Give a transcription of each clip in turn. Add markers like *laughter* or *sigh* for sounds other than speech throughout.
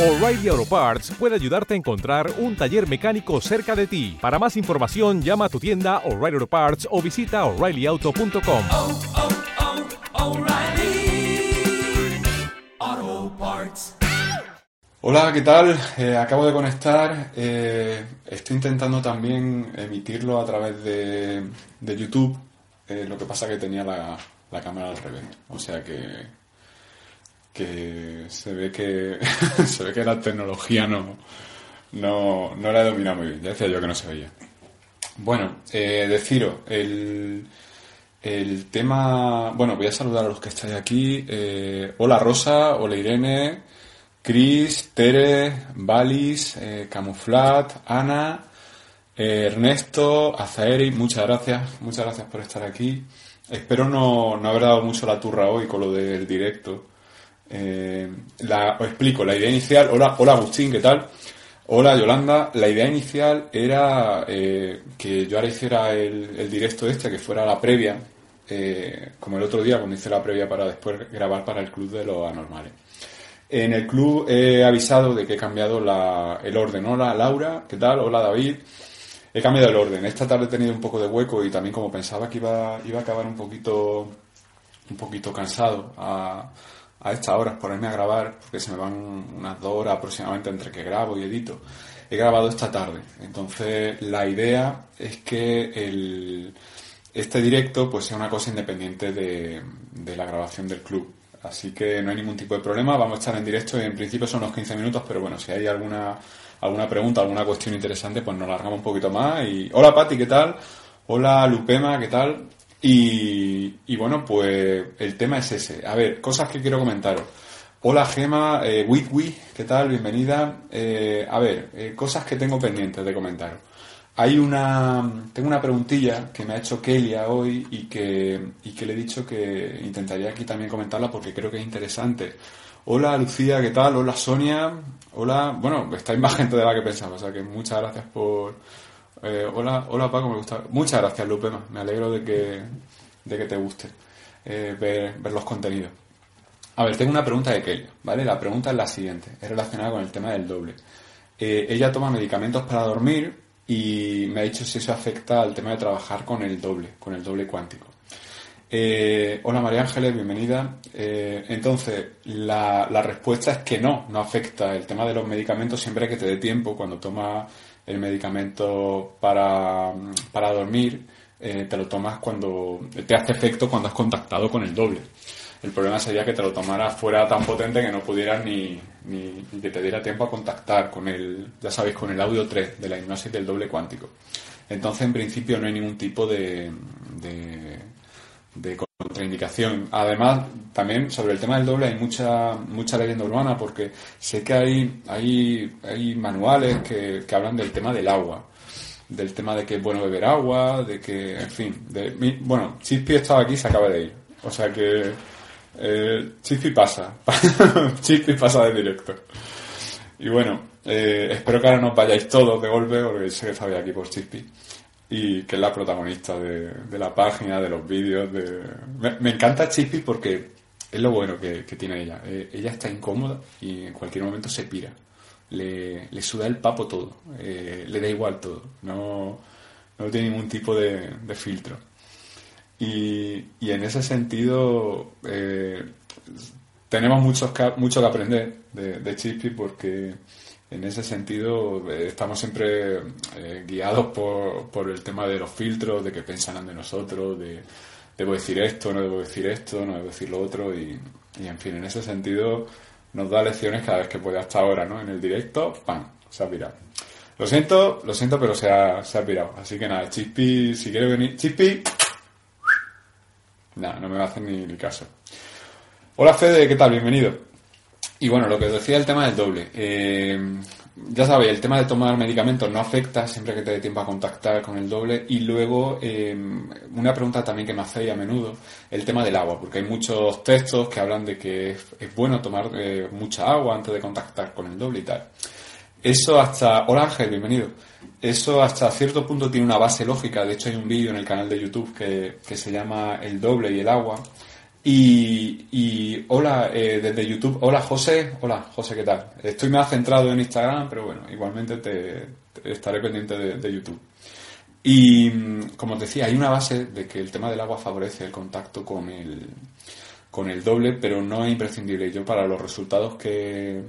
O'Reilly Auto Parts puede ayudarte a encontrar un taller mecánico cerca de ti. Para más información, llama a tu tienda O'Reilly Auto Parts o visita oreillyauto.com. oh, oh, Parts. Hola, ¿qué tal? Eh, acabo de conectar. eh, estoy intentando también emitirlo a través de, de YouTube. eh, lo que pasa que tenía la, la cámara al revés. O sea que que se ve que *laughs* se ve que la tecnología no, no, no la he dominado muy bien. Ya decía yo que no se veía. Bueno, eh, deciros, el, el tema... Bueno, voy a saludar a los que estáis aquí. Eh, hola Rosa, hola Irene, Chris, Tere, Valis, eh, Camuflat, Ana, eh, Ernesto, Azaeri, muchas gracias, muchas gracias por estar aquí. Espero no, no haber dado mucho la turra hoy con lo del directo. Eh, la- os explico, la idea inicial, hola, hola Agustín, ¿qué tal? Hola Yolanda, la idea inicial era eh, que yo ahora hiciera el, directo este, que fuera la previa, eh, como el otro día cuando hice la previa para después grabar para el Club de los Anormales. En el club he avisado de que he cambiado la- el orden. Hola Laura, ¿qué tal? Hola David. He cambiado el orden. Esta tarde he tenido un poco de hueco y también como pensaba que iba, iba a acabar un poquito un poquito cansado a estas horas ponerme a grabar, porque se me van unas dos horas aproximadamente entre que grabo y edito. He grabado esta tarde, entonces la idea es que este directo pues sea una cosa independiente de, la grabación del club. Así que no hay ningún tipo de problema, vamos a estar en directo y en principio son unos 15 minutos, pero bueno, si hay alguna, alguna pregunta, alguna cuestión interesante, pues nos largamos un poquito más. Y hola Pati, ¿qué tal? Hola Lupema, ¿qué tal? Y, y bueno, pues el tema es ese. A ver, cosas que quiero comentaros. Hola Gema, eh, ¿qué tal? Bienvenida. Eh, a ver, eh, cosas que tengo pendientes de comentaros. Hay una, tengo una preguntilla que me ha hecho Kelia hoy y que, y que le he dicho que intentaría aquí también comentarla porque creo que es interesante. Hola Lucía, ¿qué tal? Hola Sonia. Hola, bueno, estáis más gente de la que pensaba, o sea que muchas gracias por, eh, hola, hola Paco, me gusta. Muchas gracias, Lupema. Me alegro de que, de que te guste eh, ver, los contenidos. A ver, tengo una pregunta de Kelly, ¿vale? La pregunta es la siguiente, es relacionada con el tema del doble. Eh, ella toma medicamentos para dormir y me ha dicho si eso afecta al tema de trabajar con el doble, con el doble cuántico. Hola María Ángeles, bienvenida. Entonces, la, la respuesta es que no, no afecta. El tema de los medicamentos siempre que te dé tiempo, cuando tomas el medicamento para, para dormir, eh, te lo tomas cuando te hace efecto cuando has contactado con el doble. El problema sería que te lo tomaras fuera tan potente que no pudieras ni, ni, que te diera tiempo a contactar con el, ya sabéis, con el audio 3 de la hipnosis del doble cuántico. Entonces, en principio, no hay ningún tipo de, de, de contraindicación. Además, también sobre el tema del doble hay mucha mucha leyenda urbana porque sé que hay hay, hay manuales que, que hablan del tema del agua, del tema de que es bueno beber agua, de que, en fin, de, bueno, Chispi estaba aquí y se acaba de ir, o sea que eh, Chispi pasa, *laughs* Chispi pasa de directo. Y bueno, eh, espero que ahora nos vayáis todos de golpe, porque sé que estabais aquí por Chispi. Y que es la protagonista de, de la página, de los vídeos. De... Me, encanta Chispi porque es lo bueno que, que tiene ella. Eh, ella está incómoda y en cualquier momento se pira. Le, le suda el papo todo. Eh, le da igual todo. No, no tiene ningún tipo de, filtro. Y, y en ese sentido, eh, tenemos muchos mucho que aprender de, de Chispi porque en ese sentido eh, estamos siempre eh, guiados por, por el tema de los filtros, de qué pensarán de nosotros, de debo decir esto, no debo decir esto, no debo decir lo otro y, y, en fin, en ese sentido nos da lecciones cada vez que puede hasta ahora, ¿no? En el directo, ¡pam! Se ha pirado. Lo siento, lo siento, pero se ha, se ha pirado. Así que nada, Chispi, si quiere venir, Chispi, nada, no me va a hacer ni, ni caso. Hola Fede, ¿qué tal? Bienvenido. Y bueno, lo que os decía el tema del doble. Eh, ya sabéis, el tema de tomar medicamentos no afecta siempre que te dé tiempo a contactar con el doble. Y luego, eh, una pregunta también que me hacéis a menudo, el tema del agua, porque hay muchos textos que hablan de que es, bueno tomar eh, mucha agua antes de contactar con el doble y tal. Eso hasta... Hola Ángel, bienvenido. Eso hasta cierto punto tiene una base lógica. De hecho, hay un vídeo en el canal de YouTube que, que se llama El doble y el agua, Y, hola eh, desde YouTube, hola José, hola José, ¿qué tal? Estoy más centrado en Instagram, pero bueno, igualmente te, estaré pendiente de, de YouTube. Y mm, como os decía, hay una base de que el tema del agua favorece el contacto con el, con el doble, pero no es imprescindible. Yo para los resultados que,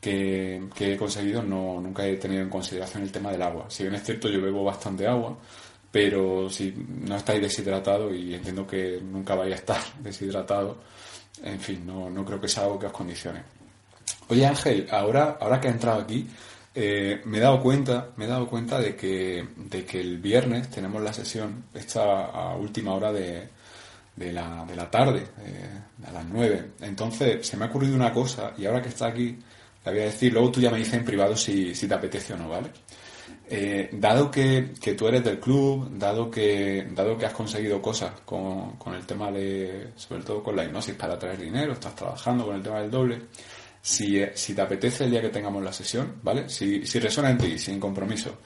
que, que he conseguido no, nunca he tenido en consideración el tema del agua. Si bien es cierto, yo bebo bastante agua, pero si no estáis deshidratados y entiendo que nunca vais a estar *laughs* deshidratado, en fin, no, no creo que sea algo que os condicione. Oye Ángel, ahora, ahora que he entrado aquí, eh, me he dado cuenta, me he dado cuenta de que, de que el viernes tenemos la sesión, esta a última hora de, de, la, de la tarde, eh, a las 9. Entonces se me ha ocurrido una cosa y ahora que está aquí, la voy a decir, luego tú ya me dices en privado si, si te apetece o no, ¿vale? Eh, dado que, que, tú eres del club, dado que, dado que has conseguido cosas con, con, el tema de, sobre todo con la hipnosis para traer dinero, estás trabajando con el tema del doble, si, si te apetece el día que tengamos la sesión, ¿vale? Si, si resuena en ti, sin compromiso,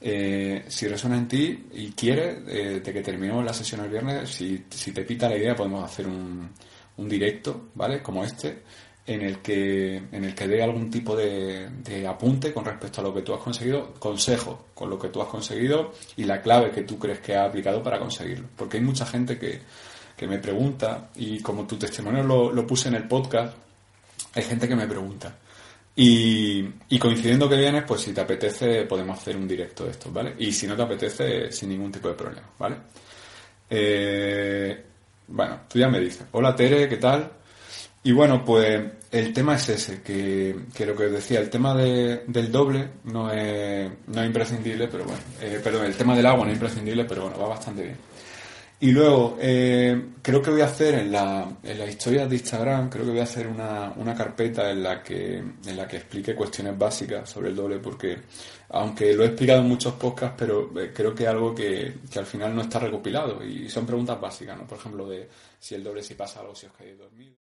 eh, si resuena en ti y quieres, eh, de que terminemos la sesión el viernes, si, si te pita la idea, podemos hacer un, un directo, ¿vale? Como este, en el que en el que dé algún tipo de, de, apunte con respecto a lo que tú has conseguido, consejo con lo que tú has conseguido y la clave que tú crees que ha aplicado para conseguirlo. Porque hay mucha gente que, que me pregunta, y como tu testimonio lo, lo, puse en el podcast, hay gente que me pregunta. Y, y, coincidiendo que vienes, pues si te apetece podemos hacer un directo de esto, ¿vale? Y si no te apetece, sin ningún tipo de problema, ¿vale? Eh, bueno, tú ya me dices. Hola Tere, ¿qué tal? Y bueno, pues el tema es ese, que, que lo que os decía, el tema de, del doble no es, no es imprescindible, pero bueno, eh, perdón, el tema del agua no es imprescindible, pero bueno, va bastante bien. Y luego, eh, creo que voy a hacer en la, en la historia de Instagram, creo que voy a hacer una, una carpeta en la que, en la que explique cuestiones básicas sobre el doble, porque aunque lo he explicado en muchos podcasts, pero eh, creo que es algo que, que al final no está recopilado y son preguntas básicas, ¿no? Por ejemplo, de si el doble si pasa algo, si os quedáis dormido.